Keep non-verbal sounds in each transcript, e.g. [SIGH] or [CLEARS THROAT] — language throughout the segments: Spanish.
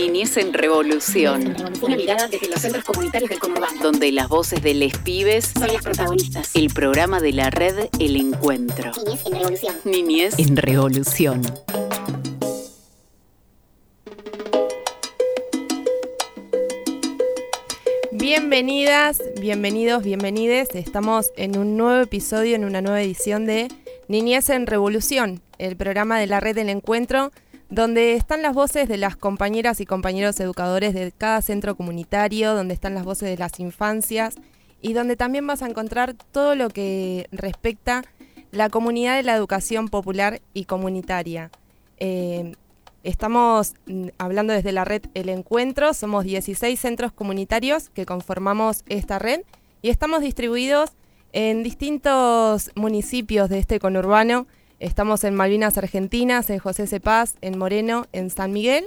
Niñez en Revolución. Una mirada desde los centros comunitarios del conurbano. Donde las voces de les pibes son las protagonistas. El programa de la red El Encuentro. Niñez en Revolución. Niñez en Revolución. Bienvenidas, bienvenidos, bienvenides. Estamos en un nuevo episodio, en una nueva edición de Niñez en Revolución, el programa de la red del encuentro, donde están las voces de las compañeras y compañeros educadores de cada centro comunitario, donde están las voces de las infancias y donde también vas a encontrar todo lo que respecta la comunidad de la educación popular y comunitaria. Eh, estamos mm, hablando desde la red El Encuentro, somos 16 centros comunitarios que conformamos esta red y estamos distribuidos en distintos municipios de este conurbano. Estamos en Malvinas Argentinas, en José Cepaz, en Moreno, en San Miguel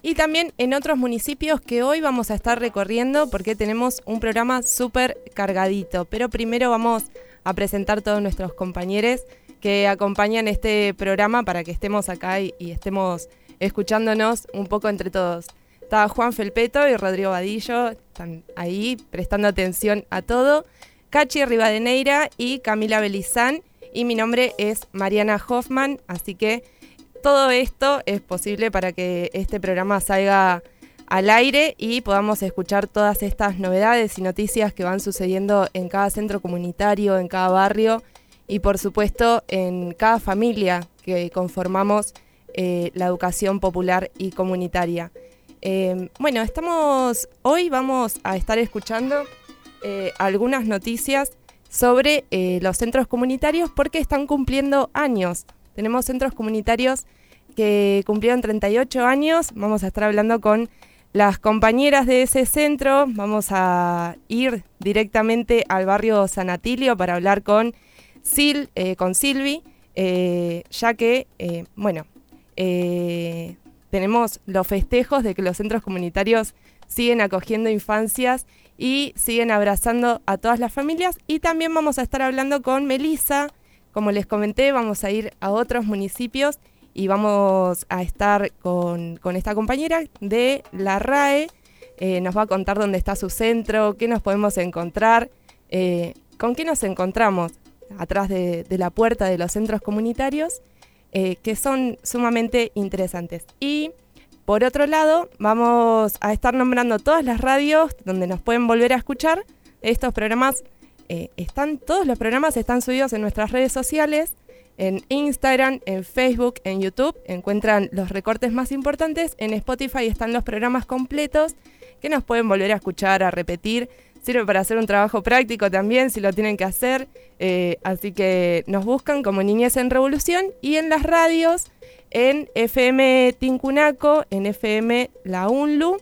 y también en otros municipios que hoy vamos a estar recorriendo porque tenemos un programa súper cargadito. Pero primero vamos a presentar todos nuestros compañeros que acompañan este programa para que estemos acá y, estemos escuchándonos un poco entre todos. Está Juan Felpeto y Rodrigo Vadillo, están ahí prestando atención a todo. Cachi Rivadeneira y Camila Belizán. Y mi nombre es Mariana Hoffman, así que todo esto es posible para que este programa salga al aire y podamos escuchar todas estas novedades y noticias que van sucediendo en cada centro comunitario, en cada barrio y por supuesto en cada familia que conformamos eh, la educación popular y comunitaria. Eh, bueno, estamos hoy vamos a estar escuchando eh, algunas noticias sobre eh, los centros comunitarios porque están cumpliendo años. Tenemos centros comunitarios que cumplieron 38 años. Vamos a estar hablando con las compañeras de ese centro. Vamos a ir directamente al barrio San Atilio para hablar con Sil, eh, con Silvi, ya que, bueno, tenemos los festejos de que los centros comunitarios siguen acogiendo infancias y siguen abrazando a todas las familias. Y también vamos a estar hablando con Melissa. Como les comenté, vamos a ir a otros municipios y vamos a estar con, esta compañera de la RAE. Eh, nos va a contar dónde está su centro, qué nos podemos encontrar, eh, con qué nos encontramos atrás de, la puerta de los centros comunitarios, eh, que son sumamente interesantes. Y por otro lado, vamos a estar nombrando todas las radios donde nos pueden volver a escuchar. Estos programas eh, están, todos los programas están subidos en nuestras redes sociales, en Instagram, en Facebook, en YouTube. Encuentran los recortes más importantes. En Spotify están los programas completos que nos pueden volver a escuchar, a repetir. Sirve para hacer un trabajo práctico también, si lo tienen que hacer. Eh, así que nos buscan como Niñez en Revolución y en las radios en FM Tincunaco, en FM La UNLU.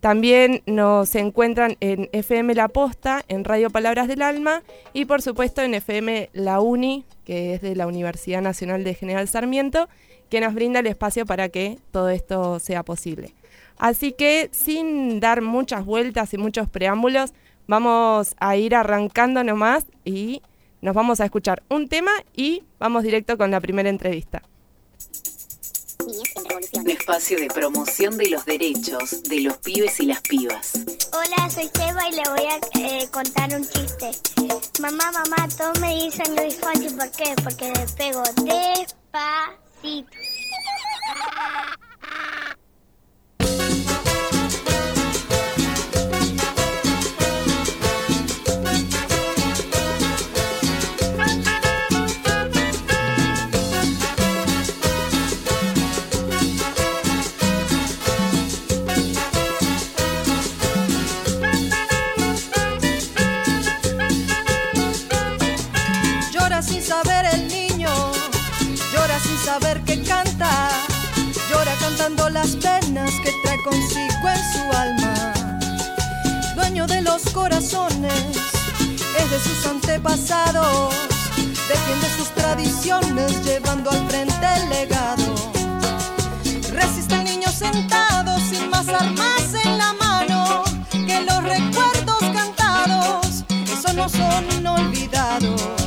También nos encuentran en FM La Posta, en Radio Palabras del Alma y por supuesto en FM La Uni, que es de la Universidad Nacional de General Sarmiento, que nos brinda el espacio para que todo esto sea posible. Así que sin dar muchas vueltas y muchos preámbulos, vamos a ir arrancando nomás y nos vamos a escuchar un tema y vamos directo con la primera entrevista. Un espacio de promoción de los derechos de los pibes y las pibas. Hola, soy Seba y le voy a eh, contar un chiste. Mamá, mamá, todos me dicen Luis Fonsi, ¿por qué? Porque le pego despacito. Consigo en su alma. Dueño de los corazones, es de sus antepasados, defiende sus tradiciones llevando al frente el legado. Resiste el niño sentado sin más armas en la mano que los recuerdos cantados, eso no son olvidados.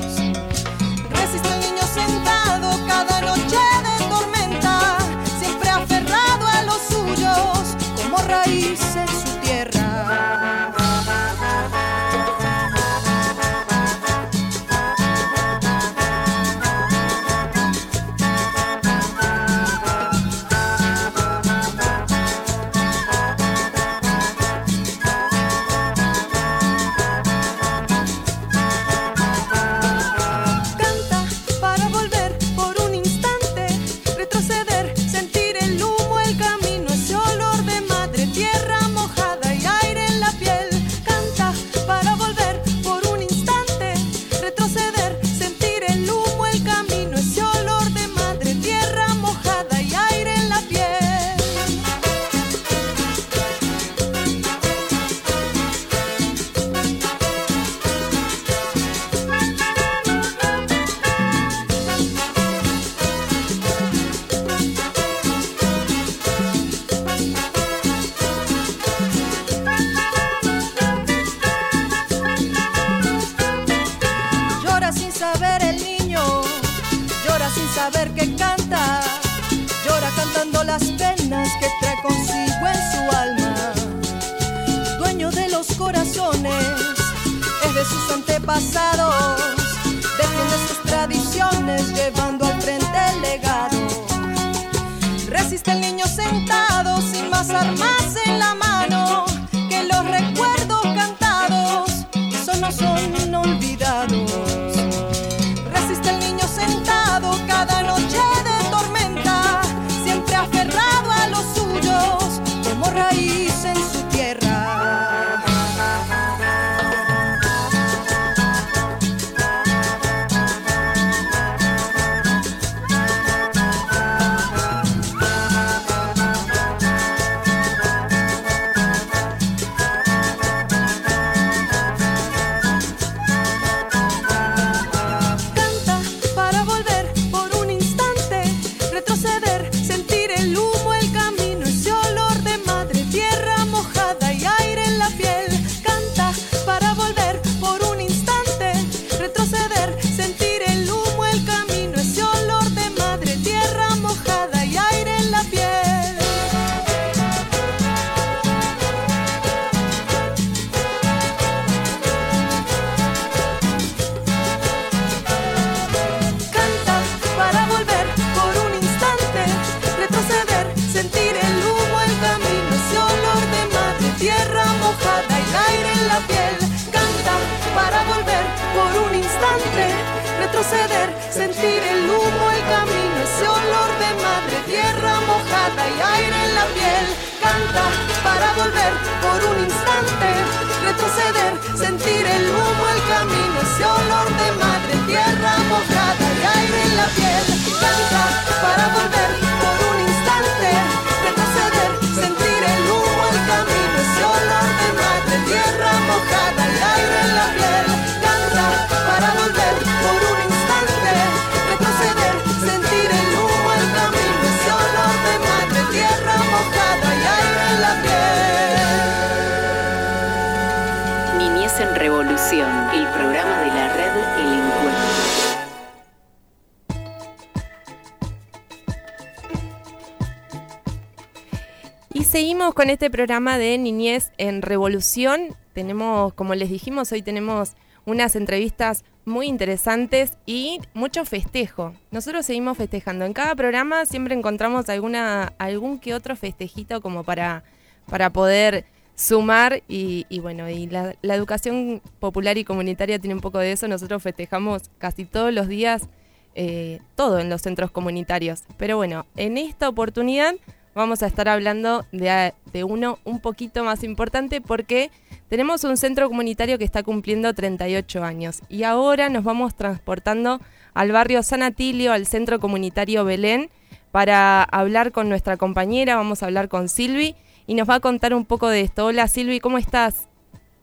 Con este programa de Niñez en Revolución. Tenemos, como les dijimos, hoy tenemos unas entrevistas muy interesantes y mucho festejo. Nosotros seguimos festejando. En cada programa siempre encontramos alguna, algún que otro festejito como para, para poder sumar y, bueno, y la, la educación popular y comunitaria tiene un poco de eso. Nosotros festejamos casi todos los días eh, todo en los centros comunitarios. Pero bueno, en esta oportunidad vamos a estar hablando de, de uno un poquito más importante porque tenemos un centro comunitario que está cumpliendo 38 años y ahora nos vamos transportando al barrio San Atilio, al centro comunitario Belén, para hablar con nuestra compañera, vamos a hablar con Silvi y nos va a contar un poco de esto. Hola Silvi, ¿cómo estás?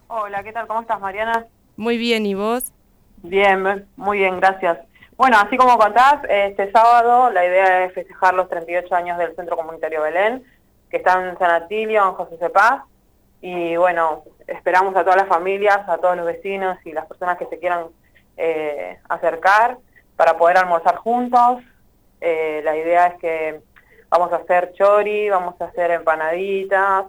Hola, ¿qué tal? ¿Cómo estás, Mariana? Muy bien, ¿y vos? Bien, muy bien, gracias. Bueno, así como contás, este sábado la idea es festejar los 38 años del Centro Comunitario Belén, que está en San Atilio, en José Cepaz. Y bueno, esperamos a todas las familias, a todos los vecinos y las personas que se quieran eh, acercar para poder almorzar juntos. Eh, la idea es que vamos a hacer chori, vamos a hacer empanaditas,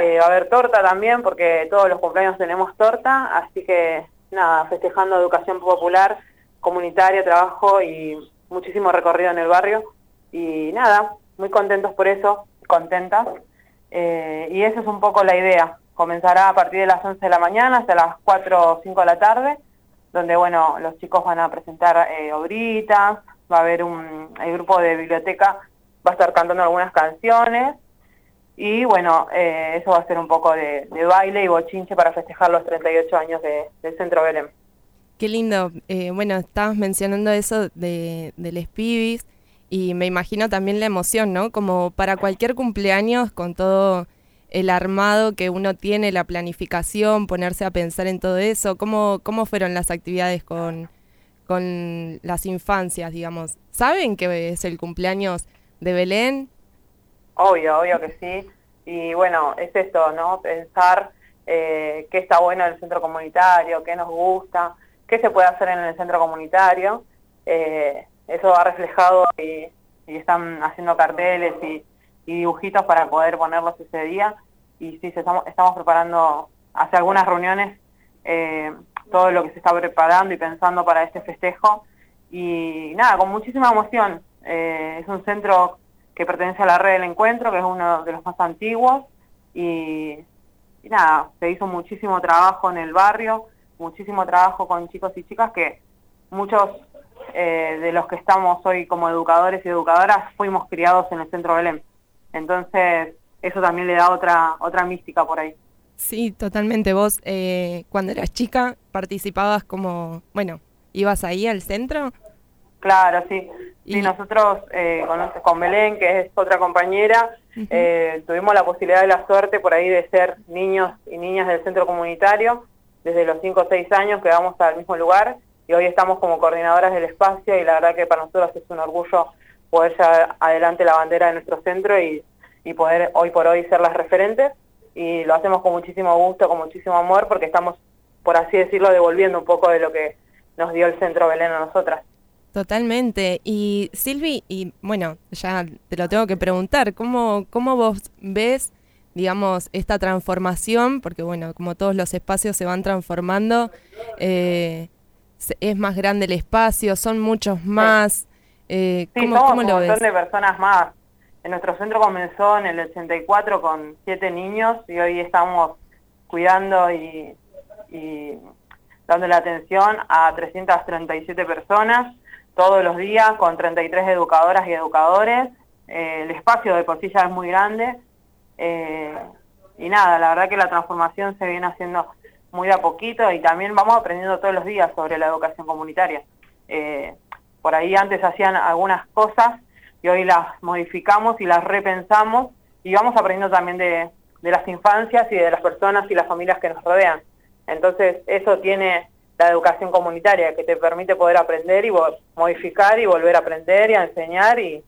eh, va a haber torta también, porque todos los cumpleaños tenemos torta, así que nada, festejando educación popular, comunitaria, trabajo y muchísimo recorrido en el barrio. Y nada, muy contentos por eso, contentas. Eh, y esa es un poco la idea. Comenzará a partir de las 11 de la mañana hasta las 4 o 5 de la tarde, donde bueno, los chicos van a presentar eh, obritas, va a haber un, el grupo de biblioteca va a estar cantando algunas canciones y bueno, eh, eso va a ser un poco de, baile y bochinche para festejar los 38 años de, del Centro Belén. Qué lindo. Eh, bueno, estabas mencionando eso de, de les pibis y me imagino también la emoción, ¿no? Como para cualquier cumpleaños con todo el armado que uno tiene, la planificación, ponerse a pensar en todo eso. ¿Cómo, cómo fueron las actividades con, con las infancias, digamos? ¿Saben que es el cumpleaños de Belén? Obvio, obvio que sí. Y bueno, es esto, ¿no? Pensar eh, qué está bueno en el centro comunitario, qué nos gusta, qué se puede hacer en el centro comunitario. Eh, eso ha reflejado y, están haciendo carteles y, dibujitos para poder ponerlos ese día. Y sí, estamos, preparando, hace algunas reuniones, eh, todo lo que se está preparando y pensando para este festejo. Y nada, con muchísima emoción. Eh, es un centro que pertenece a la red del encuentro, que es uno de los más antiguos. Y nada, se hizo muchísimo trabajo en el barrio, muchísimo trabajo con chicos y chicas que muchos eh, de los que estamos hoy como educadores y educadoras fuimos criados en el centro Belén. Entonces, eso también le da otra, otra mística por ahí. Sí, totalmente. Vos, eh, cuando eras chica, participabas como, bueno, ¿ibas ahí al centro? Claro, sí. Y nosotros eh, con, con, Belén, que es otra compañera, eh, tuvimos la posibilidad y la suerte por ahí de ser niños y niñas del centro comunitario. Desde los 5 o 6 años que vamos al mismo lugar y hoy estamos como coordinadoras del espacio y la verdad que para nosotros es un orgullo poder llevar adelante la bandera de nuestro centro y, y poder hoy por hoy ser las referentes y lo hacemos con muchísimo gusto, con muchísimo amor porque estamos, por así decirlo, devolviendo un poco de lo que nos dio el centro Belén a nosotras. Totalmente. Y Silvi, y bueno, ya te lo tengo que preguntar, ¿cómo, cómo vos ves, digamos, esta transformación? Porque bueno, como todos los espacios se van transformando, eh, es más grande el espacio, son muchos más. Eh, sí, ¿cómo, somos un montón de personas más. En nuestro centro comenzó en el 84 con siete niños y hoy estamos cuidando y, y dando la atención a 337 personas todos los días con 33 educadoras y educadores. Eh, el espacio de por sí ya es muy grande. Eh, y nada, la verdad que la transformación se viene haciendo muy de a poquito y también vamos aprendiendo todos los días sobre la educación comunitaria. Eh, por ahí antes hacían algunas cosas y hoy las modificamos y las repensamos y vamos aprendiendo también de, de las infancias y de las personas y las familias que nos rodean. Entonces eso tiene la educación comunitaria que te permite poder aprender y modificar y volver a aprender y a enseñar y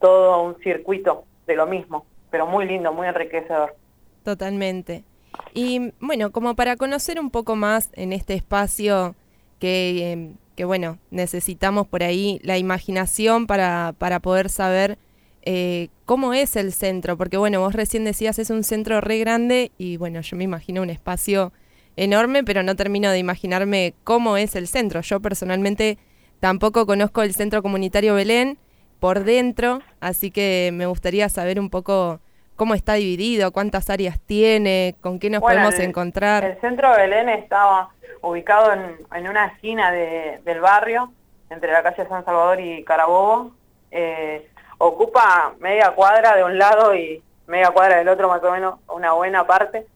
todo un circuito de lo mismo, pero muy lindo, muy enriquecedor. Totalmente. Y bueno, como para conocer un poco más en este espacio que, em, que bueno, necesitamos por ahí la imaginación para, para poder saber eh, cómo es el centro, porque bueno, vos recién decías es un centro re grande y bueno, yo me imagino un espacio enorme, pero no termino de imaginarme cómo es el centro. Yo personalmente tampoco conozco el Centro Comunitario Belén por dentro, así que me gustaría saber un poco cómo está dividido, cuántas áreas tiene, con qué nos podemos encontrar. El Centro Belén estaba ubicado en, una esquina del barrio, entre la calle San Salvador y Carabobo. Eh, ocupa media cuadra de un lado y media cuadra del otro, más o menos, una buena parte.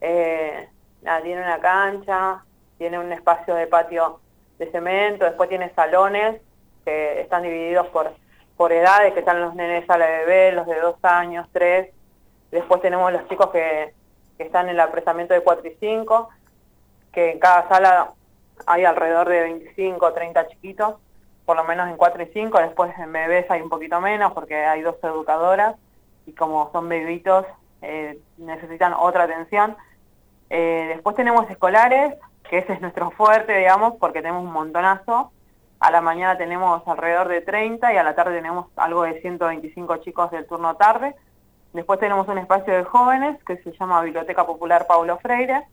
Eh, tiene una cancha, tiene un espacio de patio de cemento, después tiene salones que están divididos por, por edades, que están los nenes a la bebé, los de dos años, tres, después tenemos los chicos que, están en el apresamiento de 4 y 5, que en cada sala hay alrededor de 25 o 30 chiquitos, por lo menos en 4 y 5, después en bebés hay un poquito menos porque hay dos educadoras y como son bebitos eh, necesitan otra atención. Eh, después tenemos escolares, que ese es nuestro fuerte, digamos, porque tenemos un montonazo. A la mañana tenemos alrededor de 30 y a la tarde tenemos algo de 125 chicos del turno tarde. Después tenemos un espacio de jóvenes que se llama Biblioteca Popular Paulo Freire,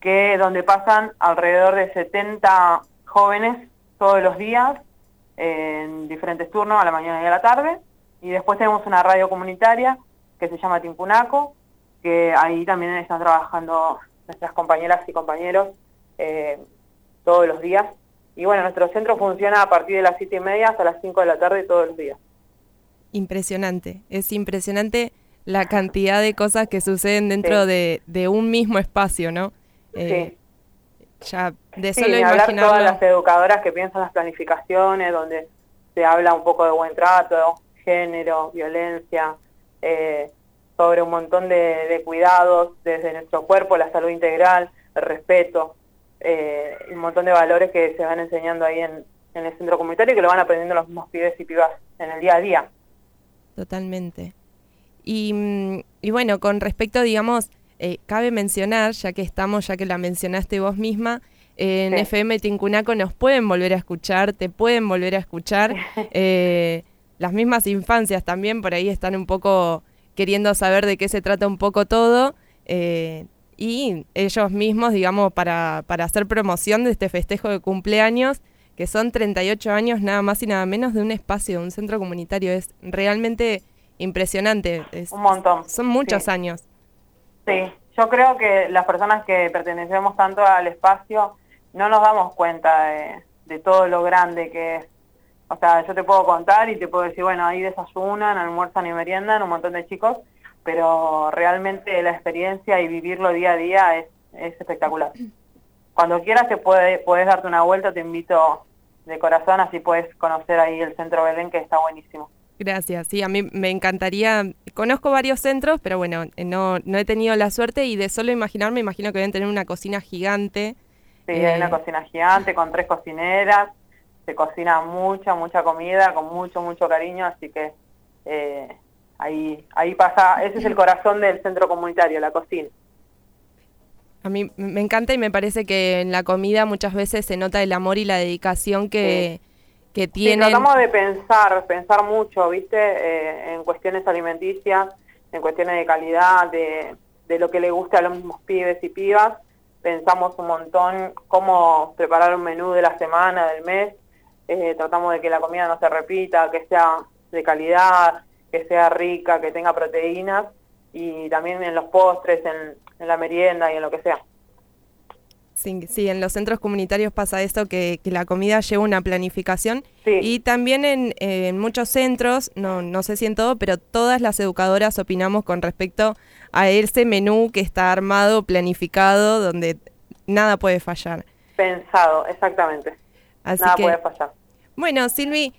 que donde pasan alrededor de 70 jóvenes todos los días en diferentes turnos, a la mañana y a la tarde. Y después tenemos una radio comunitaria que se llama Timpunaco, que ahí también están trabajando nuestras compañeras y compañeros eh, todos los días. Y bueno, nuestro centro funciona a partir de las siete y media hasta las 5 de la tarde todos los días. Impresionante, es impresionante la cantidad de cosas que suceden dentro de, un mismo espacio, ¿no? Eh, sí. Ya de solo sí, hablar todas las educadoras que piensan las planificaciones, donde se habla un poco de buen trato, género, violencia, eh, sobre un montón de, cuidados desde nuestro cuerpo, la salud integral, el respeto, eh, un montón de valores que se van enseñando ahí en, el centro comunitario y que lo van aprendiendo los mismos pibes y pibas en el día a día. Totalmente. Y, bueno, con respecto, digamos, eh, cabe mencionar, ya que estamos, ya que la mencionaste vos misma, en FM Tincunaco nos pueden volver a escuchar, te pueden volver a escuchar. [LAUGHS] Eh, las mismas infancias también por ahí están un poco queriendo saber de qué se trata un poco todo. eh, y ellos mismos, digamos, para, para hacer promoción de este festejo de cumpleaños, que son 38 años nada más y nada menos de un espacio, de un centro comunitario. Es realmente impresionante. Es- Un montón. son muchos Sí. años. Sí, yo creo que las personas que pertenecemos tanto al espacio no nos damos cuenta de, de todo lo grande que es. O sea, yo te puedo contar y te puedo decir, bueno, ahí desayunan, almuerzan y meriendan un montón de chicos, pero realmente la experiencia y vivirlo día a día es, es espectacular. [CLEARS THROAT] Cuando quieras te puede, puedes darte una vuelta, te invito de corazón, así puedes conocer ahí el Centro Belén, que está buenísimo. Gracias, sí, a mí me encantaría, conozco varios centros, pero bueno, eh, no, no he tenido la suerte y de solo imaginarme, imagino que deben tener una cocina gigante. Sí, Eh, hay una cocina gigante con tres cocineras, se cocina mucha, mucha comida con mucho, mucho cariño, así que eh, ahí, ahí pasa, ese es el corazón del centro comunitario, la cocina. A mí me encanta y me parece que en la comida muchas veces se nota el amor y la dedicación que, que Sí, tienen. tratamos de pensar, pensar mucho, ¿viste? Eh, en cuestiones alimenticias, en cuestiones de calidad, de, de lo que le gusta a los mismos pibes y pibas. Pensamos un montón cómo preparar un menú de la semana, del mes. Eh, tratamos de que la comida no se repita, que sea de calidad, que sea rica, que tenga proteínas y también en los postres, en, en la merienda y en lo que sea. Sí, sí, en los centros comunitarios pasa esto, que, que la comida lleva una planificación. Sí. Y también en, en muchos centros, no, no sé si en todo, pero todas las educadoras opinamos con respecto a ese menú que está armado, planificado, donde nada puede fallar. Pensado, exactamente. Así Nada que, puede fallar. bueno, Silvi,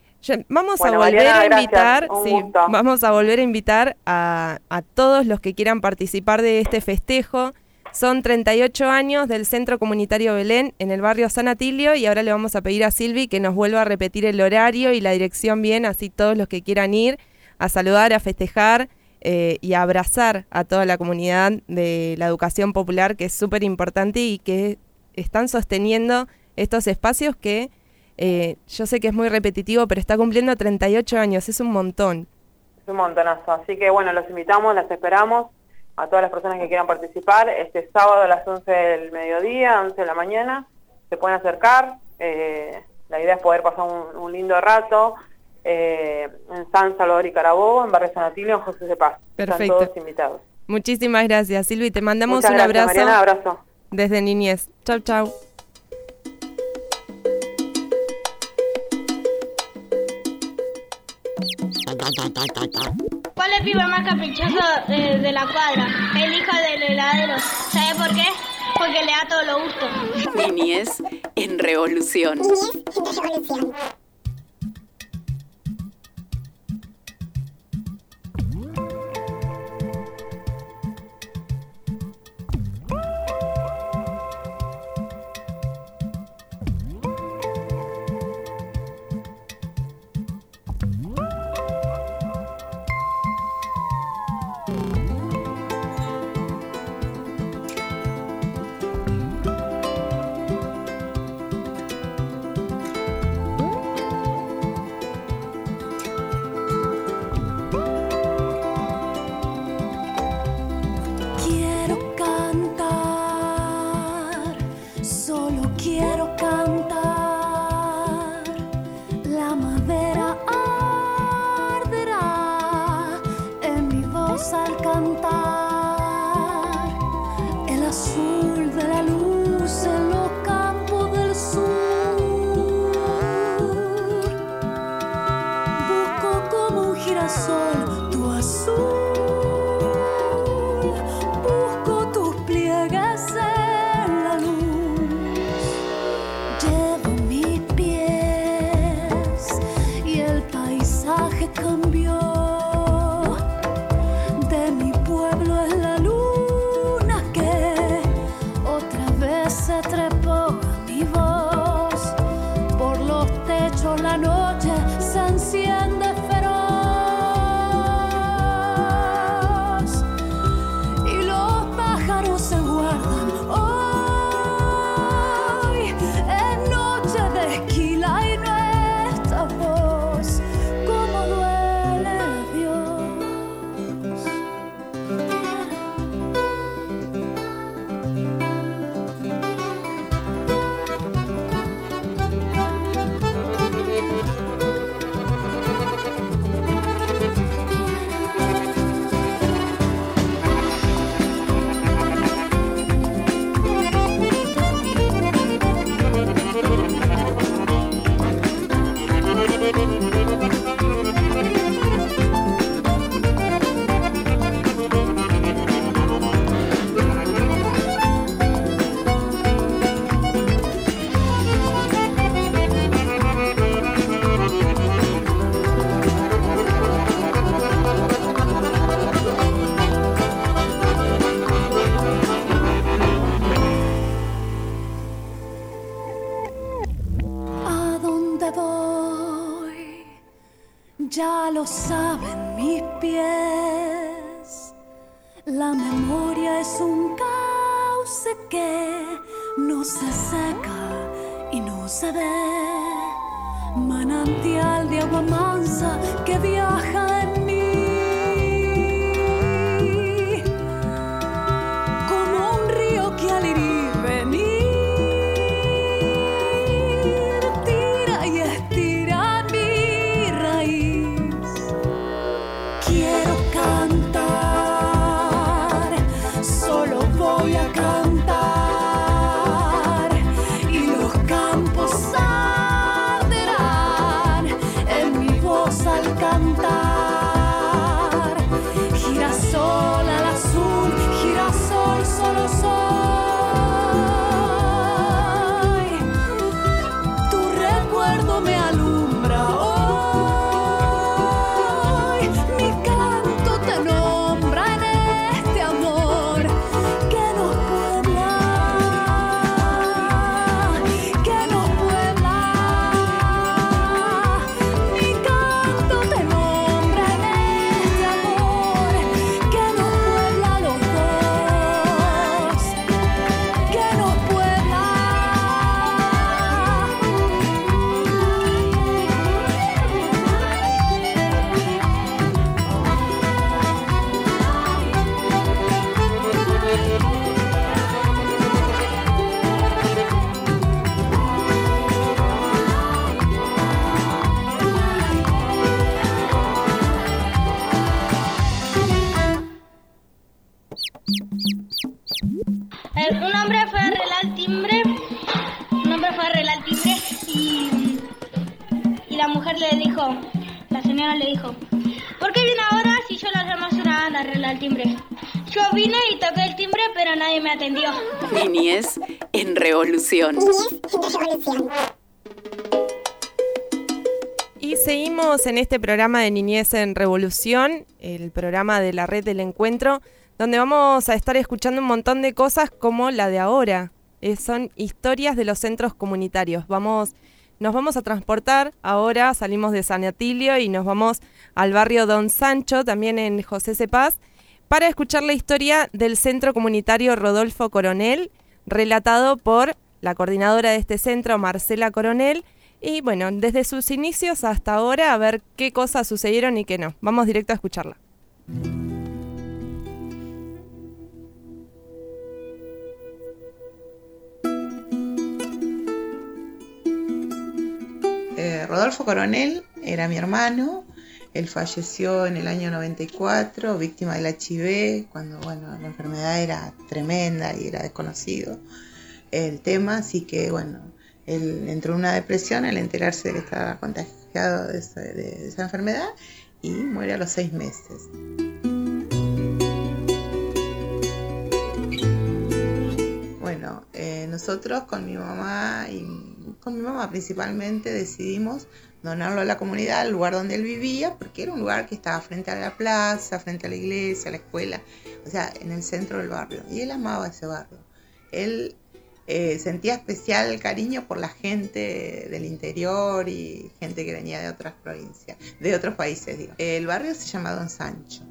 vamos Bueno, a volver Mariana, a invitar, sí, vamos a volver a invitar a, a todos los que quieran participar de este festejo. Son 38 años del Centro Comunitario Belén en el barrio San Atilio y ahora le vamos a pedir a Silvi que nos vuelva a repetir el horario y la dirección bien, así todos los que quieran ir a saludar, a festejar eh, y a abrazar a toda la comunidad de la educación popular, que es súper importante y que están sosteniendo estos espacios que eh, yo sé que es muy repetitivo, pero está cumpliendo 38 años, es un montón. Es un montonazo. Así que bueno, los invitamos, las esperamos a todas las personas que quieran participar. Este sábado a las 11 del mediodía, 11 de la mañana, se pueden acercar. Eh, la idea es poder pasar un, un lindo rato eh, en San Salvador y Carabobo, en Barrio San Atilio, en José de Paz. Perfecto. Están todos invitados. Muchísimas gracias, Silvi. Te mandamos Muchas un gracias, abrazo Mariana, abrazo. desde Niñez. Chau, chau. ¿Cuál es el pibe más caprichoso de, de la cuadra? El hijo del heladero. ¿Sabe por qué? Porque le da todo lo gusto. Niñez en revolución. Quiero timbre? Yo vine y toqué el timbre pero nadie me atendió. Niñez en revolución. Y seguimos en este programa de Niñez en Revolución, el programa de la red del encuentro, donde vamos a estar escuchando un montón de cosas como la de ahora. Eh, son historias de los centros comunitarios. Vamos, nos vamos a transportar ahora, salimos de San Atilio y nos vamos al barrio Don Sancho, también en José Cepaz, para escuchar la historia del centro comunitario Rodolfo Coronel, relatado por la coordinadora de este centro, Marcela Coronel, y bueno, desde sus inicios hasta ahora, a ver qué cosas sucedieron y qué no. Vamos directo a escucharla. Eh, Rodolfo Coronel era mi hermano. Él falleció en el año 94, víctima del HIV, cuando bueno, la enfermedad era tremenda y era desconocido el tema, así que bueno, él entró en una depresión al enterarse de que estaba contagiado de esa, de esa enfermedad y muere a los seis meses. Bueno, eh, nosotros con mi mamá y con mi mamá principalmente decidimos donarlo a la comunidad, al lugar donde él vivía, porque era un lugar que estaba frente a la plaza, frente a la iglesia, a la escuela, o sea, en el centro del barrio. Y él amaba ese barrio. Él eh, sentía especial cariño por la gente del interior y gente que venía de otras provincias, de otros países, digo. El barrio se llama Don Sancho.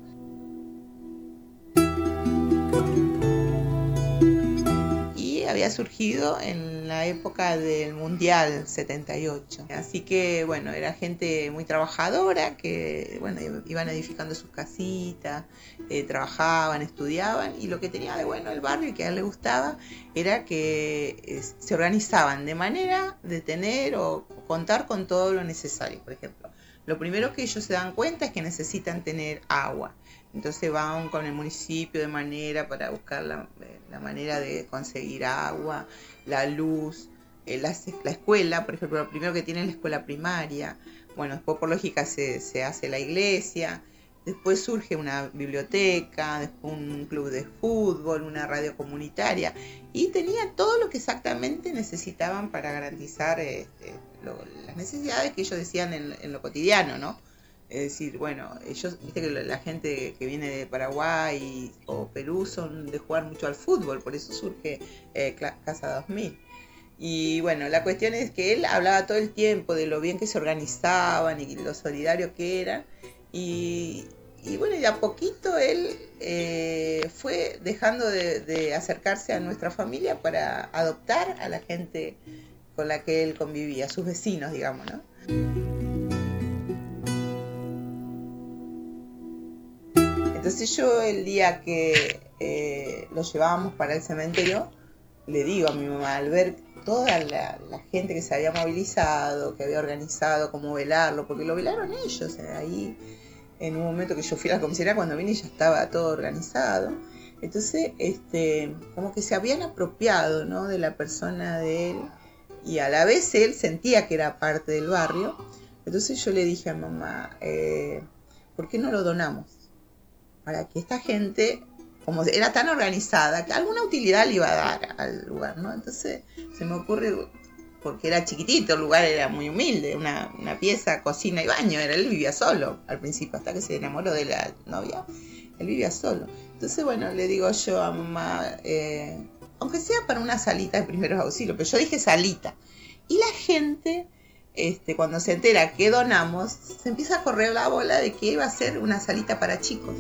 Había surgido en la época del Mundial 78. Así que, bueno, era gente muy trabajadora que, bueno, iban edificando sus casitas, eh, trabajaban, estudiaban y lo que tenía de bueno el barrio y que a él le gustaba era que eh, se organizaban de manera de tener o contar con todo lo necesario, por ejemplo. Lo primero que ellos se dan cuenta es que necesitan tener agua. Entonces van con el municipio de manera para buscar la, la manera de conseguir agua, la luz, eh, la, la, escuela, por ejemplo, lo primero que tienen es la escuela primaria. Bueno, después por lógica se, se hace la iglesia, después surge una biblioteca, después un club de fútbol, una radio comunitaria y tenía todo lo que exactamente necesitaban para garantizar este, lo, las necesidades que ellos decían en, en lo cotidiano, ¿no? Es decir, bueno, ellos, viste que la gente que viene de Paraguay o Perú son de jugar mucho al fútbol, por eso surge eh, Casa 2000. Y bueno, la cuestión es que él hablaba todo el tiempo de lo bien que se organizaban y lo solidario que eran. Y, bueno, y a poquito él eh, fue dejando de, de, acercarse a nuestra familia para adoptar a la gente con la que él convivía, sus vecinos, digamos, ¿no? Entonces yo el día que eh, lo llevábamos para el cementerio, le digo a mi mamá, al ver toda la, gente que se había movilizado, que había organizado cómo velarlo, porque lo velaron ellos, eh, ahí en un momento que yo fui a la comisaría cuando vine ya estaba todo organizado. Entonces, este, como que se habían apropiado ¿no? de la persona de él y a la vez él sentía que era parte del barrio. Entonces yo le dije a mamá, eh, ¿por qué no lo donamos? Para que esta gente, como era tan organizada, que alguna utilidad le iba a dar al lugar, ¿no? Entonces se me ocurre, porque era chiquitito, el lugar era muy humilde, una, una pieza, cocina y baño, era, él vivía solo al principio, hasta que se enamoró de la novia, él vivía solo. Entonces, bueno, le digo yo a mamá, eh, aunque sea para una salita de primeros auxilios, pero yo dije salita. Y la gente, este, cuando se entera que donamos, se empieza a correr la bola de que iba a ser una salita para chicos.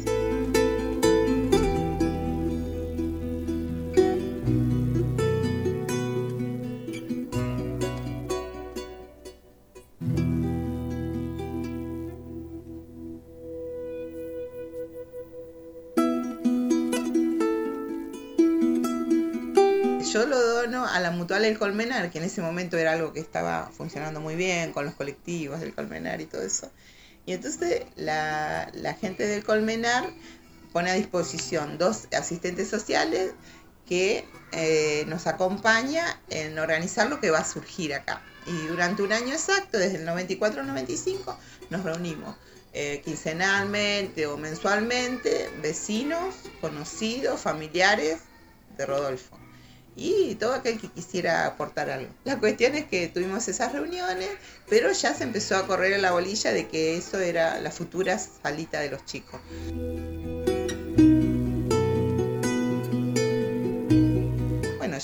La Mutual del Colmenar, que en ese momento era algo que estaba funcionando muy bien con los colectivos del Colmenar y todo eso. Y entonces la, gente del Colmenar pone a disposición dos asistentes sociales que eh, nos acompaña en organizar lo que va a surgir acá. Y durante un año exacto, desde el 94 al 95, nos reunimos eh, quincenalmente o mensualmente, vecinos, conocidos, familiares de Rodolfo y todo aquel que quisiera aportar algo. La cuestión es que tuvimos esas reuniones, pero ya se empezó a correr la bolilla de que eso era la futura salita de los chicos.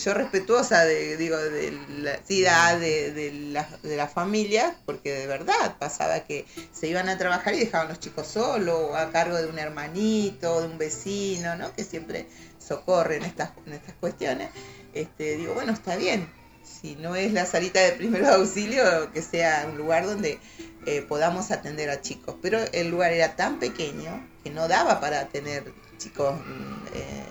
Yo respetuosa de, digo, de la edad de, de, la, de las familias, porque de verdad pasaba que se iban a trabajar y dejaban los chicos solos, o a cargo de un hermanito, de un vecino, ¿no? Que siempre socorren estas, en estas cuestiones este, digo, bueno, está bien, si no es la salita de primer [LAUGHS] auxilio, que sea un lugar donde eh, podamos atender a chicos. Pero el lugar era tan pequeño que no daba para tener chicos mm, eh,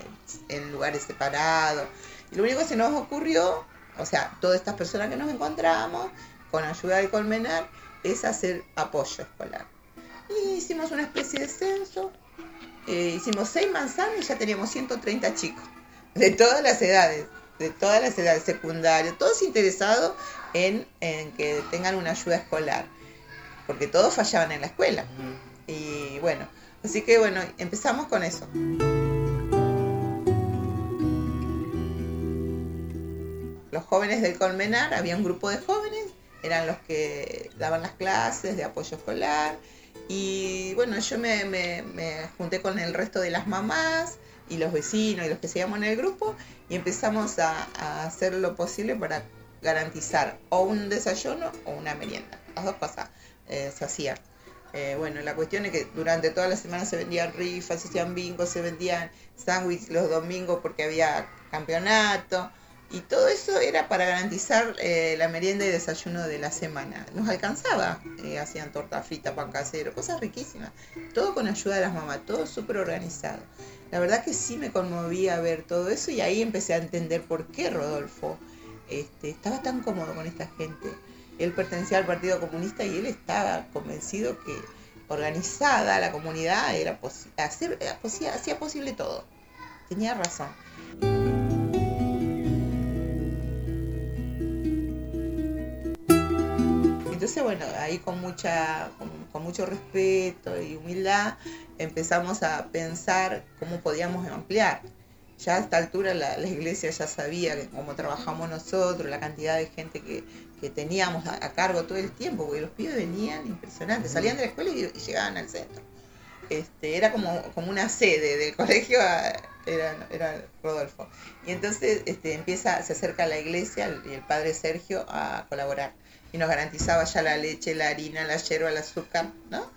en lugares separados. Y lo único que se nos ocurrió, o sea, todas estas personas que nos encontramos, con ayuda de Colmenar, es hacer apoyo escolar. Y hicimos una especie de censo, eh, hicimos seis manzanas y ya teníamos 130 chicos, de todas las edades de todas las edades secundarias, todos interesados en, en, que tengan una ayuda escolar, porque todos fallaban en la escuela. Y bueno, así que bueno, empezamos con eso. Los jóvenes del Colmenar, había un grupo de jóvenes, eran los que daban las clases de apoyo escolar. Y bueno, yo me, me, junté con el resto de las mamás, y los vecinos y los que seguíamos en el grupo y empezamos a, a, hacer lo posible para garantizar o un desayuno o una merienda. Las dos cosas eh, se hacían. Eh, bueno, la cuestión es que durante toda la semana se vendían rifas, se hacían bingos, se vendían sándwiches los domingos porque había campeonato. Y todo eso era para garantizar eh, la merienda y desayuno de la semana. Nos alcanzaba. Eh, hacían torta frita, pan casero, cosas riquísimas. Todo con ayuda de las mamás, todo súper organizado. La verdad que sí me conmovía ver todo eso y ahí empecé a entender por qué Rodolfo este, estaba tan cómodo con esta gente. Él pertenecía al Partido Comunista y él estaba convencido que organizada la comunidad era hacer, hacía posible todo. Tenía razón. Bueno, ahí con, mucha, con, mucho respeto y humildad empezamos a pensar cómo podíamos ampliar. Ya a esta altura la, la iglesia ya sabía cómo trabajamos nosotros, la cantidad de gente que, que teníamos a, cargo todo el tiempo, porque los pibes venían impresionantes, salían de la escuela y, llegaban al centro. Este, era como, como una sede del [LAUGHS] colegio, era, era Rodolfo. Y entonces este, empieza, se acerca a la iglesia y el padre Sergio a colaborar y nos garantizaba ya la leche, la harina, la yerba, el azúcar, ¿no?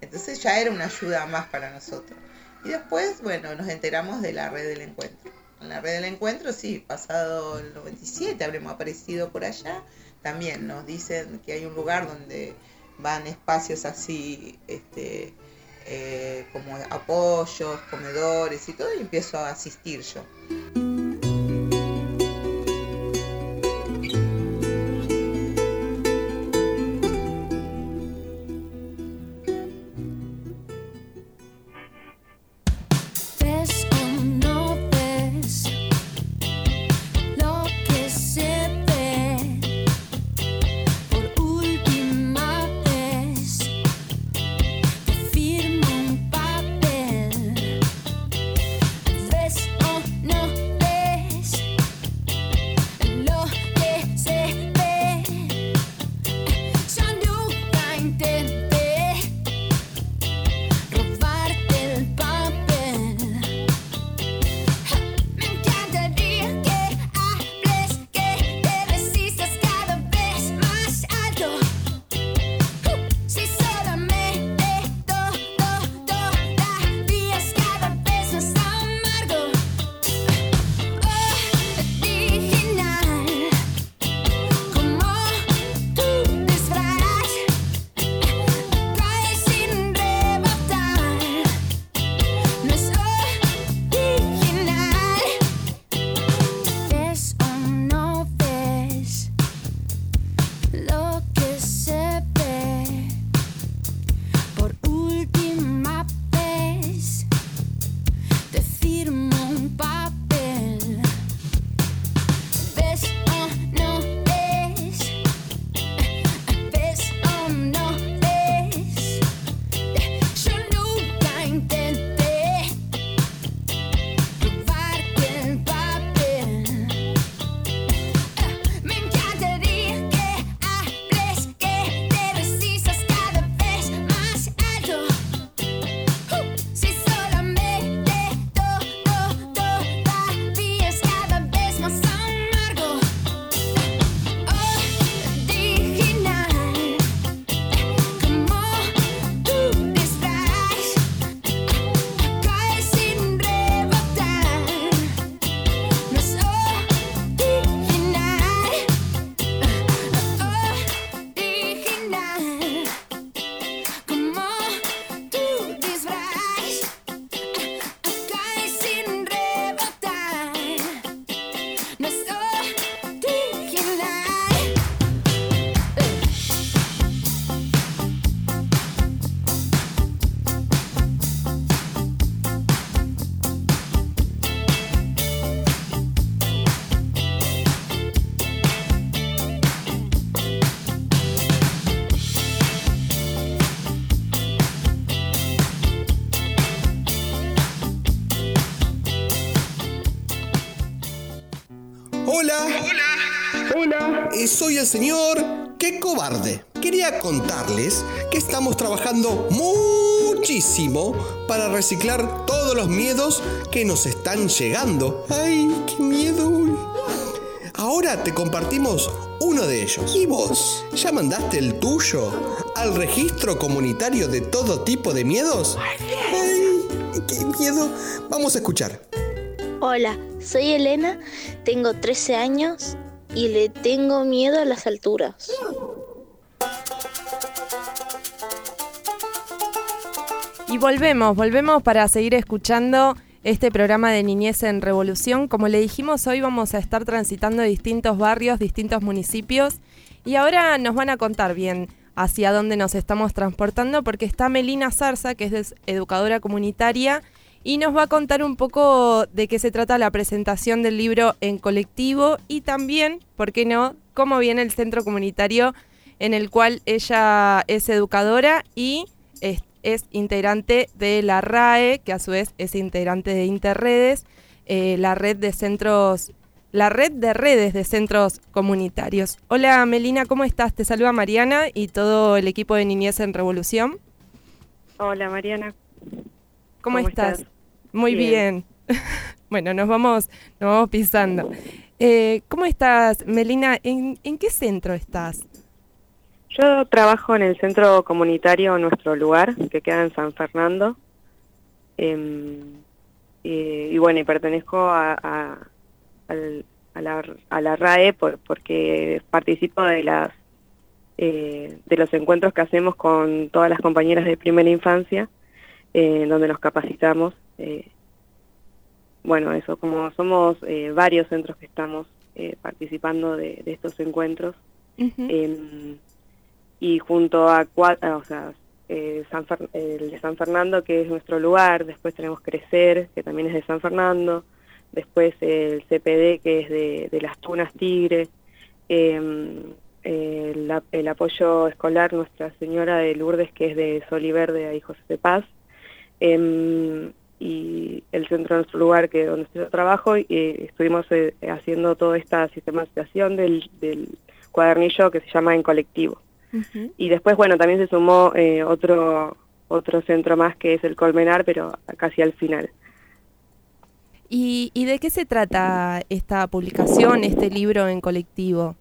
Entonces ya era una ayuda más para nosotros. Y después, bueno, nos enteramos de la red del encuentro. En la red del encuentro, sí, pasado el 97 habremos aparecido por allá. También nos dicen que hay un lugar donde van espacios así, este, eh, como apoyos, comedores y todo, y empiezo a asistir yo. Señor Qué Cobarde. Quería contarles que estamos trabajando muchísimo para reciclar todos los miedos que nos están llegando. ¡Ay, qué miedo! Ahora te compartimos uno de ellos. ¿Y vos? ¿Ya mandaste el tuyo al registro comunitario de todo tipo de miedos? ¡Ay, qué miedo! Vamos a escuchar. Hola, soy Elena, tengo 13 años y le tengo miedo a las alturas. Y volvemos, volvemos para seguir escuchando este programa de Niñez en Revolución. Como le dijimos, hoy vamos a estar transitando distintos barrios, distintos municipios. Y ahora nos van a contar bien hacia dónde nos estamos transportando, porque está Melina Zarza, que es educadora comunitaria, y nos va a contar un poco de qué se trata la presentación del libro en colectivo y también, ¿por qué no?, cómo viene el centro comunitario en el cual ella es educadora y es, es integrante de la RAE, que a su vez es integrante de Interredes, eh, la red de centros, la red de redes de centros comunitarios. Hola Melina, ¿cómo estás? Te saluda Mariana y todo el equipo de Niñez en Revolución. Hola Mariana. ¿Cómo, ¿Cómo estás? estás? Muy bien. Bien. [LAUGHS] bueno, nos vamos, nos vamos pisando. Eh, ¿Cómo estás, Melina? ¿En, en qué centro estás? Yo trabajo en el centro comunitario Nuestro Lugar, que queda en San Fernando. Em, y, bueno, y pertenezco a, a, la, a la RAE por, porque participo de las eh, de los encuentros que hacemos con todas las compañeras de primera infancia, eh, donde nos capacitamos. Eh, bueno, eso, como somos varios centros que estamos participando de, estos encuentros, em, y junto a cuatro, o sea, San el de San Fernando, que es nuestro lugar, después tenemos Crecer, que también es de San Fernando, después el CPD, que es de, de las Tunas Tigre, em, el, apoyo escolar Nuestra Señora de Lourdes, que es de Sol y Verde, ahí José de Paz, em, y el centro de nuestro lugar, que donde yo trabajo, y estuvimos eh, haciendo toda esta sistematización del, cuadernillo que se llama En Colectivo. Y después, bueno, también se sumó eh, otro, otro centro más que es el Colmenar, pero casi al final. ¿Y, ¿Y de qué se trata esta publicación, este libro en colectivo?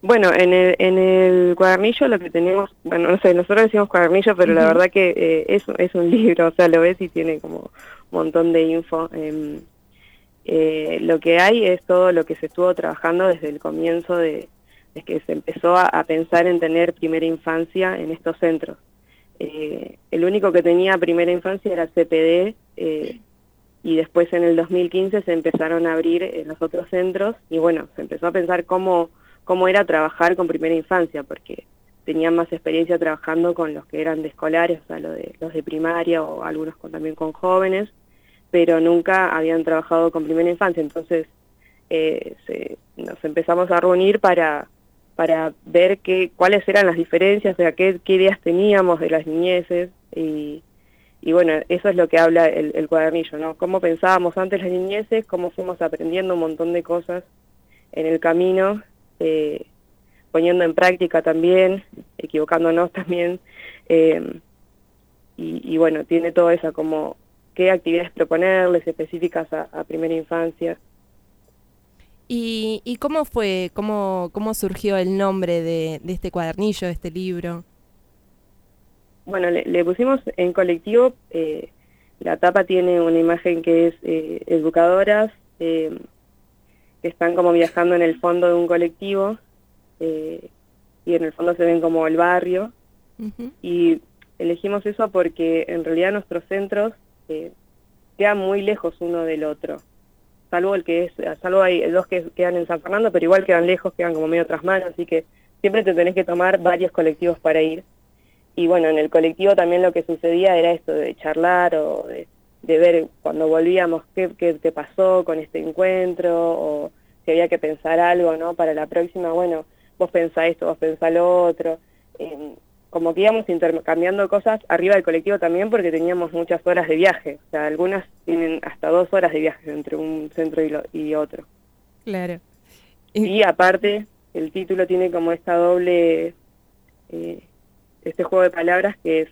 Bueno, en el, en el cuadernillo lo que tenemos, bueno, no sé, nosotros decimos cuadernillo, pero la verdad que eh, es, es un [LAUGHS] libro, o sea, lo ves y tiene como un montón de info. Em, eh, lo que hay es todo lo que se estuvo trabajando desde el comienzo de, es que se empezó a, pensar en tener primera infancia en estos centros. Eh, el único que tenía primera infancia era CPD y después en el 2015 se empezaron a abrir en los otros centros y bueno, se empezó a pensar cómo cómo era trabajar con primera infancia, porque tenían más experiencia trabajando con los que eran de escolares, o sea, los de, los de primaria o algunos también con jóvenes, pero nunca habían trabajado con primera infancia. Entonces eh, nos empezamos a reunir para, para ver qué, cuáles eran las diferencias, o sea, qué, ideas teníamos de las niñeces y, bueno, eso es lo que habla el, el, cuadernillo, ¿no? Cómo pensábamos antes las niñeces, cómo fuimos aprendiendo un montón de cosas en el camino eh, poniendo en práctica también, equivocándonos [LAUGHS] también, eh, y, bueno, tiene todo eso como qué actividades proponerles específicas a, primera infancia. ¿Y, ¿Y, cómo fue, cómo, cómo surgió el nombre de, este cuadernillo, de este libro? Bueno, le, pusimos en colectivo, eh, la tapa tiene una imagen que es educadoras, que están como viajando en el fondo de un colectivo eh, y en el fondo se ven como el barrio. Y elegimos eso porque en realidad nuestros centros eh, quedan muy lejos uno del otro. Salvo el que es, salvo hay dos que quedan en San Fernando, pero igual quedan lejos, quedan como medio tras manos, así que siempre te tenés que tomar varios colectivos para ir. Y bueno, en el colectivo también lo que sucedía era esto de charlar o de de ver cuando volvíamos qué, qué, pasó con este encuentro o si había que pensar algo, ¿no? Para la próxima, bueno, vos pensás esto, vos pensás lo otro. Em, como que íbamos intercambiando cosas arriba del colectivo también porque teníamos muchas horas de viaje. O sea, algunas tienen hasta dos horas de viaje entre un centro y, y otro. Claro. Y aparte, el título tiene como esta doble, eh, este juego de palabras que es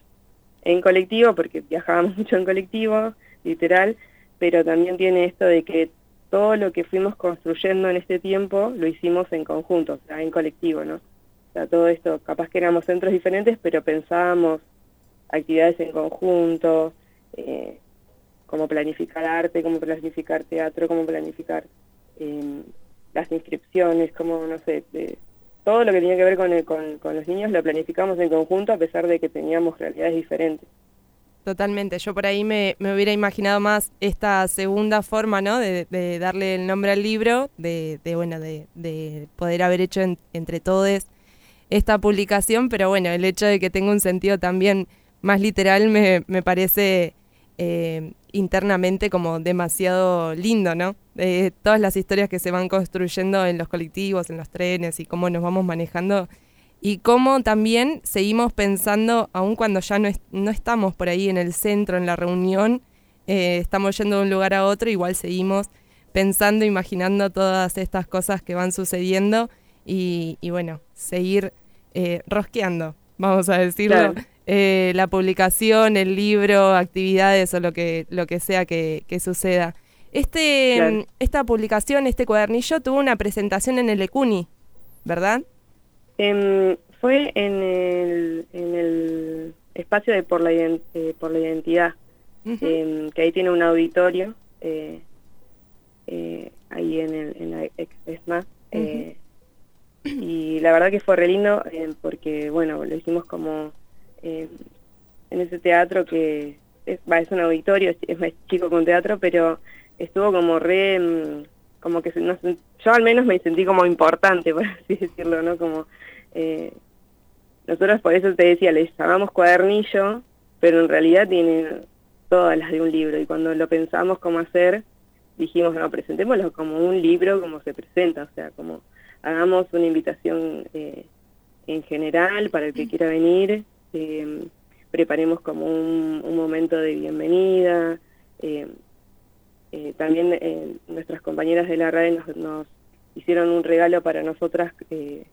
en colectivo, porque viajábamos [LAUGHS] mucho en colectivo, literal, pero también tiene esto de que todo lo que fuimos construyendo en este tiempo lo hicimos en conjunto, o sea, en colectivo, ¿no? O sea, todo esto, capaz que éramos centros diferentes, pero pensábamos actividades en conjunto, eh, cómo planificar arte, cómo planificar teatro, cómo planificar em, las inscripciones, cómo, no sé, todo lo que tenía que ver con, con, los niños lo planificamos en conjunto a pesar de que teníamos realidades diferentes. Totalmente, yo por ahí me, hubiera imaginado más esta segunda forma, ¿no? De, darle el nombre al libro, de, bueno, de, poder haber hecho entre todos esta publicación, pero bueno, el hecho de que tenga un sentido también más literal me, me parece eh, internamente como demasiado lindo, ¿no? De todas las historias que se van construyendo en los colectivos, en los trenes y cómo nos vamos manejando y cómo también seguimos pensando, aun cuando ya no, no estamos por ahí en el centro, en la reunión, eh, estamos yendo de un lugar a otro, igual seguimos pensando, imaginando todas estas cosas que van sucediendo y, bueno, seguir eh, rosqueando, vamos a decirlo. Eh, la publicación, el libro, actividades o lo que, lo que sea que, suceda. Este, Esta publicación, este cuadernillo, tuvo una presentación en el ECUNI, ¿verdad? Em, fue en el, en el espacio de Por la, eh, por la Identidad, em, que ahí tiene un auditorio, eh, eh, ahí en, el, en la ex ESMA. eh, y la verdad que fue re lindo eh, porque, bueno, lo hicimos como eh, en ese teatro que es, va, es un auditorio, es, es más chico que un teatro, pero estuvo como re, como que no yo al menos me sentí como importante, [LAUGHS] por así decirlo, ¿no? Como, eh, nosotros por eso te decía, les llamamos cuadernillo, pero en realidad tienen todas las de un libro, y cuando lo pensamos cómo hacer, dijimos, no, presentémoslo como un libro como se presenta, o sea, como hagamos una invitación eh, en general para el que quiera venir, eh, preparemos como un, un momento de bienvenida, eh, también eh, nuestras compañeras de la RAE nos, nos hicieron un regalo para nosotras, eh,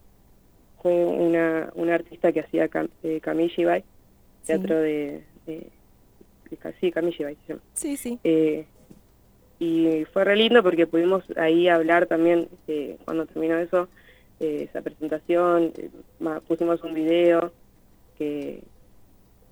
fue una, una artista que hacía cam, eh, Kamishibai, teatro de, de, sí, Kamishibai se llama. Sí, sí. Eh, y fue re lindo porque pudimos ahí hablar también, eh, cuando terminó eso, esa presentación, pusimos un video que,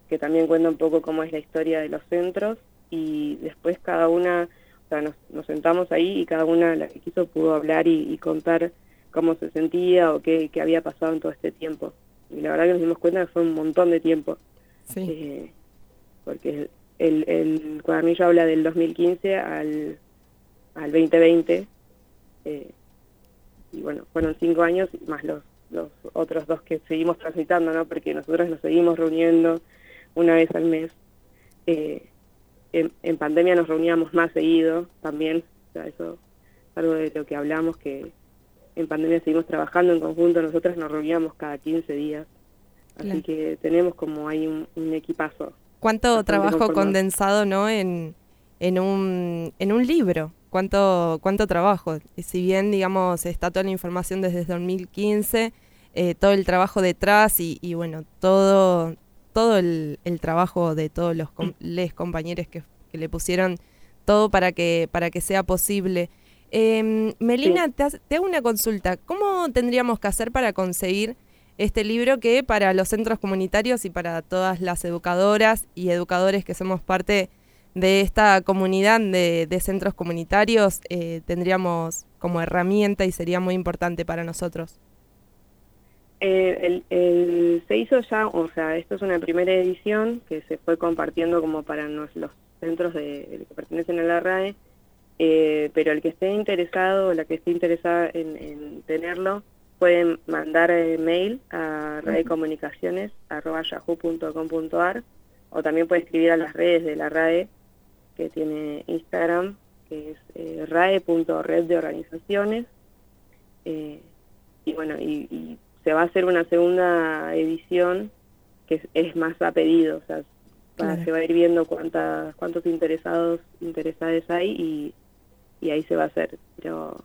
que también cuenta un poco cómo es la historia de los centros y después cada una, sea, nos, nos sentamos ahí y cada una, la que quiso, pudo hablar y, y contar cómo se sentía o qué, qué había pasado en todo este tiempo. Y la verdad que nos dimos cuenta que fue un montón de tiempo. Eh, porque el, el cuadernillo habla del 2015 al, al 2020. eh, y bueno, fueron cinco años más los, los otros dos que seguimos transitando, ¿no? Porque nosotros nos seguimos reuniendo una vez al mes. Eh, en, en pandemia nos reuníamos más seguido también. O sea, eso es algo de lo que hablamos, que en pandemia seguimos trabajando en conjunto. Nosotros nos reuníamos cada 15 días. Así Claro. que tenemos como ahí un, un equipazo. Cuánto trabajo conformado. condensado, ¿no? En, en, un, en un libro. Cuánto, cuánto trabajo. Y si bien, digamos, está toda la información desde 2015, eh, todo el trabajo detrás y, y bueno, todo, todo el, el trabajo de todos los com- les compañeros que, que le pusieron todo para que, para que sea posible. Em, Melina, te, te hago una consulta. ¿Cómo tendríamos que hacer para conseguir este libro que para los centros comunitarios y para todas las educadoras y educadores que somos parte de esta comunidad de, de centros comunitarios eh, tendríamos como herramienta y sería muy importante para nosotros? Eh, el, el- se hizo ya, o sea, esto es una primera edición que se fue compartiendo como para los centros de, que pertenecen a la RAE, eh, pero el que esté interesado o la que esté interesada en, en tenerlo pueden mandar eh, mail a raecomunicaciones.yahoo.com.ar o también puede escribir a las redes de la RAE que tiene Instagram, que es eh, rae.red de organizaciones. Eh, y bueno, y, y se va a hacer una segunda edición que es, es más a pedido, o sea, va- Claro. se va a ir viendo cuántas, cuántos interesados, interesadas hay y, y ahí se va a hacer. Pero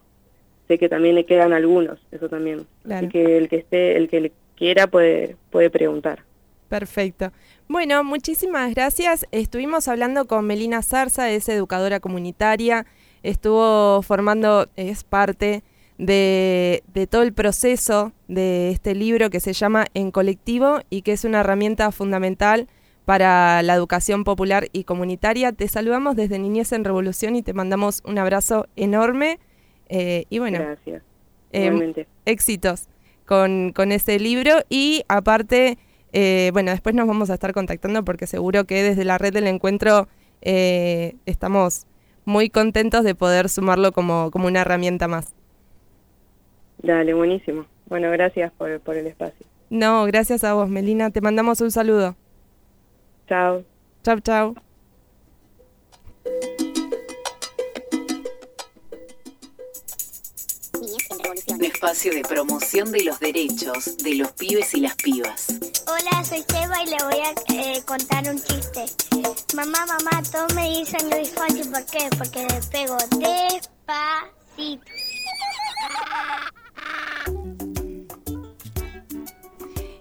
sé que también le quedan algunos, eso también. Claro. Así que el que esté, el que le quiera puede, puede preguntar. Perfecto. Bueno, muchísimas gracias. Estuvimos hablando con Melina Zarza, es educadora comunitaria, estuvo formando, es parte de, de todo el proceso de este libro que se llama En Colectivo y que es una herramienta fundamental para la educación popular y comunitaria. Te saludamos desde Niñez en Revolución y te mandamos un abrazo enorme. eh, y bueno, Gracias. eh, éxitos con, con ese libro y aparte, eh, bueno, después nos vamos a estar contactando porque seguro que desde la red del encuentro eh, estamos muy contentos de poder sumarlo como, como una herramienta más. Dale, buenísimo. Bueno, gracias por, por el espacio. No, gracias a vos, Melina. Te mandamos un saludo. Chao. Chau, chau. Un espacio de promoción de los derechos de los pibes y las pibas. Hola, soy Seba y le voy a eh, contar un chiste. Mamá, mamá, todos me dicen Luis Fonsi, ¿por qué? Porque le pego despacito.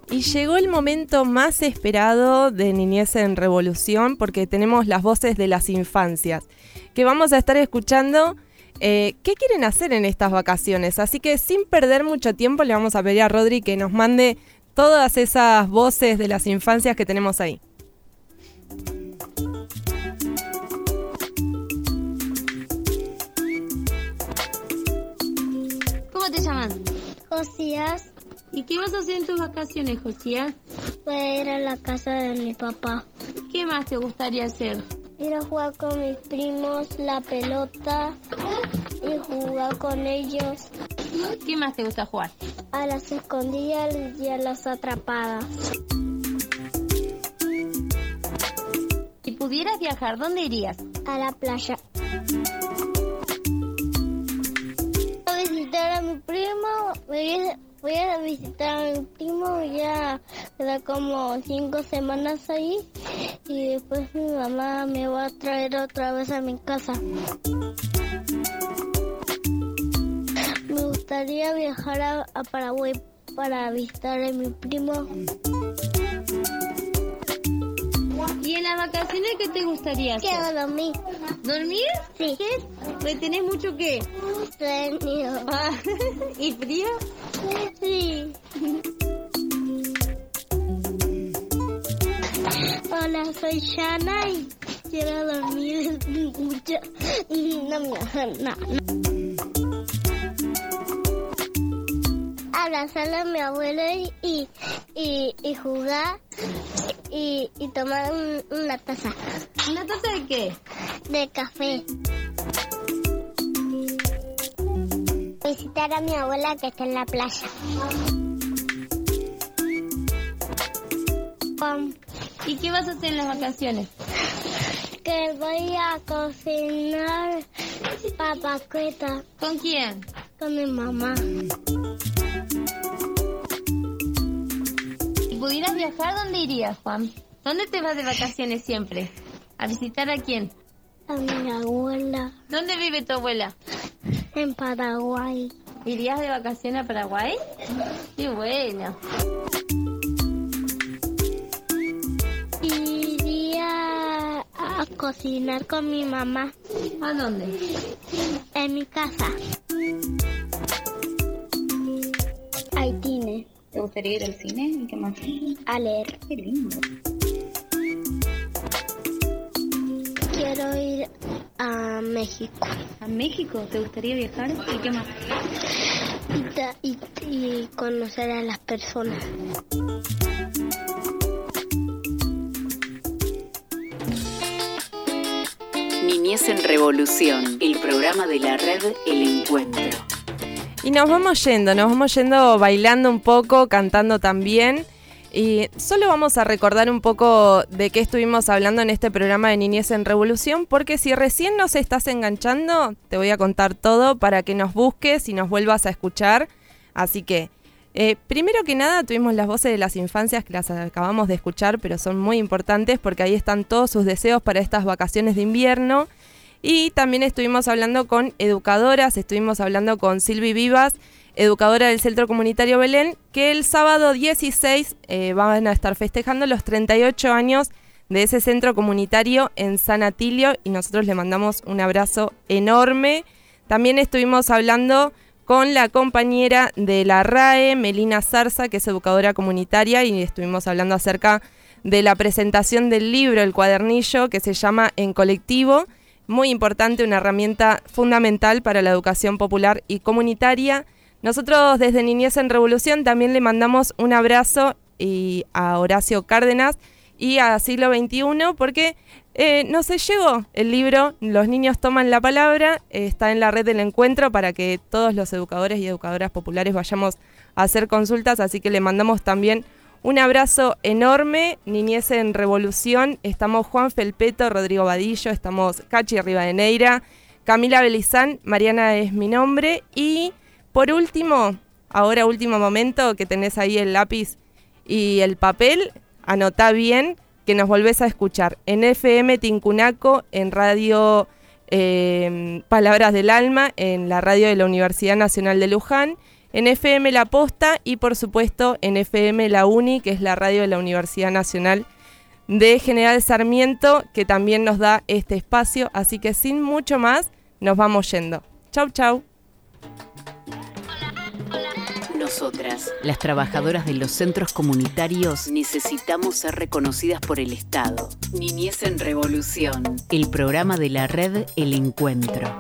Y llegó el momento más esperado de Niñez en Revolución porque tenemos las voces de las infancias que vamos a estar escuchando eh, qué quieren hacer en estas vacaciones. Así que sin perder mucho tiempo le vamos a pedir a Rodri que nos mande todas esas voces de las infancias que tenemos ahí. ¿Cómo te llamas? Josías, ¿Y qué vas a hacer en tus vacaciones, Josías? voy a ir a la casa de mi papá. ¿Qué más te gustaría hacer? Ir a jugar con mis primos, la pelota y jugar con ellos ¿Qué más te gusta jugar? a las escondidas y a las atrapadas. Si pudieras viajar, ¿dónde irías? A la playa. Voy a, voy a visitar a mi primo, ya queda como cinco semanas ahí y después mi mamá me va a traer otra vez a mi casa. Me gustaría viajar a, a Paraguay para visitar a mi primo. ¿Y en las vacaciones qué te gustaría hacer? Quiero dormir. ¿Dormir? Sí. ¿Me tenés mucho qué? Sueño. Ah, [LAUGHS] ¿Y frío? Sí. Hola, soy Shana y quiero dormir [LAUGHS] mucho. [LAUGHS] No me dejan Abrazar a mi abuelo y, y, y jugar y, y tomar un- una taza ¿Una taza de qué? de café. Visitar a mi abuela que está en la playa. ¿Y qué vas a hacer en las vacaciones? que voy a cocinar papacueta ¿Con quién? con mi mamá. Pudieras viajar, ¿dónde irías, Juan? ¿Dónde te vas de vacaciones siempre? ¿A visitar a quién? A mi abuela ¿Dónde vive tu abuela? en Paraguay. ¿Irías de vacaciones a Paraguay? Qué bueno. Iría a cocinar con mi mamá ¿A dónde? en mi casa. Gustaría ir al cine? ¿Y qué más? a leer. Qué lindo. Quiero ir a México ¿A México? ¿Te gustaría viajar? ¿Y qué más? y, ta- y- y conocer a las personas. Niñez en Revolución, el programa de la red El Encuentro. Y nos vamos yendo, nos vamos yendo bailando un poco, cantando también. Y solo vamos a recordar un poco de qué estuvimos hablando en este programa de Niñez en Revolución, porque si recién nos estás enganchando, te voy a contar todo para que nos busques y nos vuelvas a escuchar. Así que, eh, primero que nada, tuvimos las voces de las infancias que las acabamos de escuchar, pero son muy importantes porque ahí están todos sus deseos para estas vacaciones de invierno. Y también estuvimos hablando con educadoras, estuvimos hablando con Silvi Vivas, educadora del Centro Comunitario Belén, que el sábado 16 eh, van a estar festejando los 38 años de ese centro comunitario en San Atilio y nosotros le mandamos un abrazo enorme. También estuvimos hablando con la compañera de la RAE, Melina Zarza, que es educadora comunitaria, y estuvimos hablando acerca de la presentación del libro, el cuadernillo, que se llama En Colectivo. Muy importante, una herramienta fundamental para la educación popular y comunitaria. Nosotros desde Niñez en Revolución también le mandamos un abrazo a Horacio Cárdenas y a Siglo XXI porque eh, no se llegó el libro, los niños toman la palabra, eh, está en la red del encuentro para que todos los educadores y educadoras populares vayamos a hacer consultas, así que le mandamos también un abrazo enorme, Niñez en Revolución, estamos Juan Felpeto, Rodrigo Vadillo, estamos Cachi Rivadeneira, Camila Belizán, Mariana es mi nombre. Y por último, ahora último momento que tenés ahí el lápiz y el papel, anotá bien que nos volvés a escuchar en FM Tincunaco, en Radio eh, Palabras del Alma, en la radio de la Universidad Nacional de Luján, en FM La Posta y por supuesto en FM La Uni, que es la radio de la Universidad Nacional de General Sarmiento, que también nos da este espacio. Así que sin mucho más, nos vamos yendo. Chau, chau. Nosotras, las trabajadoras de los centros comunitarios, necesitamos ser reconocidas por el Estado. Niñez en Revolución. El programa de la red El Encuentro.